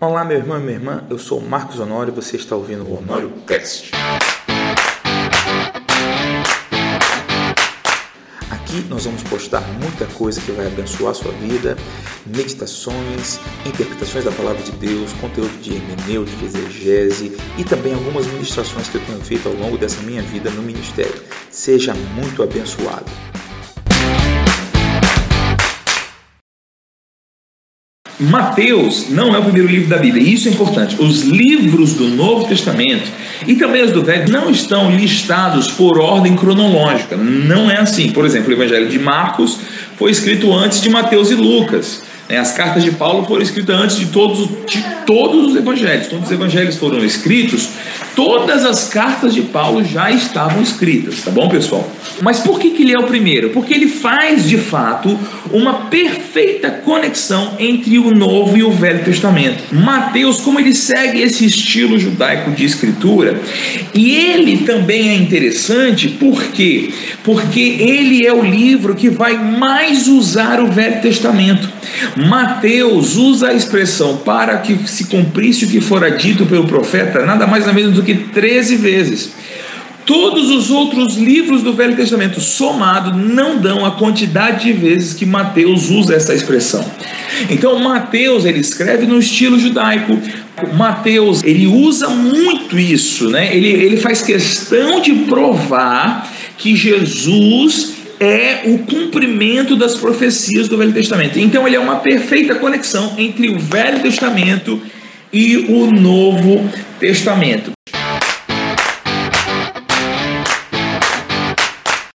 Olá, meu irmão e minha irmã, eu sou Marcos Honório e você está ouvindo o Honório Cast. Aqui nós vamos postar muita coisa que vai abençoar a sua vida, meditações, interpretações da palavra de Deus, conteúdo de hermenêutica, exegese e também algumas ministrações que eu tenho feito ao longo dessa minha vida no ministério. Seja muito abençoado. Mateus não é o primeiro livro da Bíblia, e isso é importante. Os livros do Novo Testamento e também os do Velho não estão listados por ordem cronológica. Não é assim. Por exemplo, o Evangelho de Marcos foi escrito antes de Mateus e Lucas. Né? As cartas de Paulo foram escritas antes de todos, de todos os evangelhos. Quando os evangelhos foram escritos, todas as cartas de Paulo já estavam escritas, tá bom, pessoal? Mas por que, que ele é o primeiro? Porque ele faz de fato uma perfeita conexão entre o Novo e o Velho Testamento. Mateus, como ele segue esse estilo judaico de escritura, e ele também é interessante por quê? Porque ele é o livro que vai mais usar o Velho Testamento. Mateus usa a expressão para que se cumprisse o que fora dito pelo profeta, nada mais nada menos do que 13 vezes. Todos os outros livros do Velho Testamento somado não dão a quantidade de vezes que Mateus usa essa expressão. Então Mateus ele escreve no estilo judaico. Mateus ele usa muito isso, né? Ele, ele faz questão de provar que Jesus é o cumprimento das profecias do Velho Testamento. Então ele é uma perfeita conexão entre o Velho Testamento e o Novo Testamento.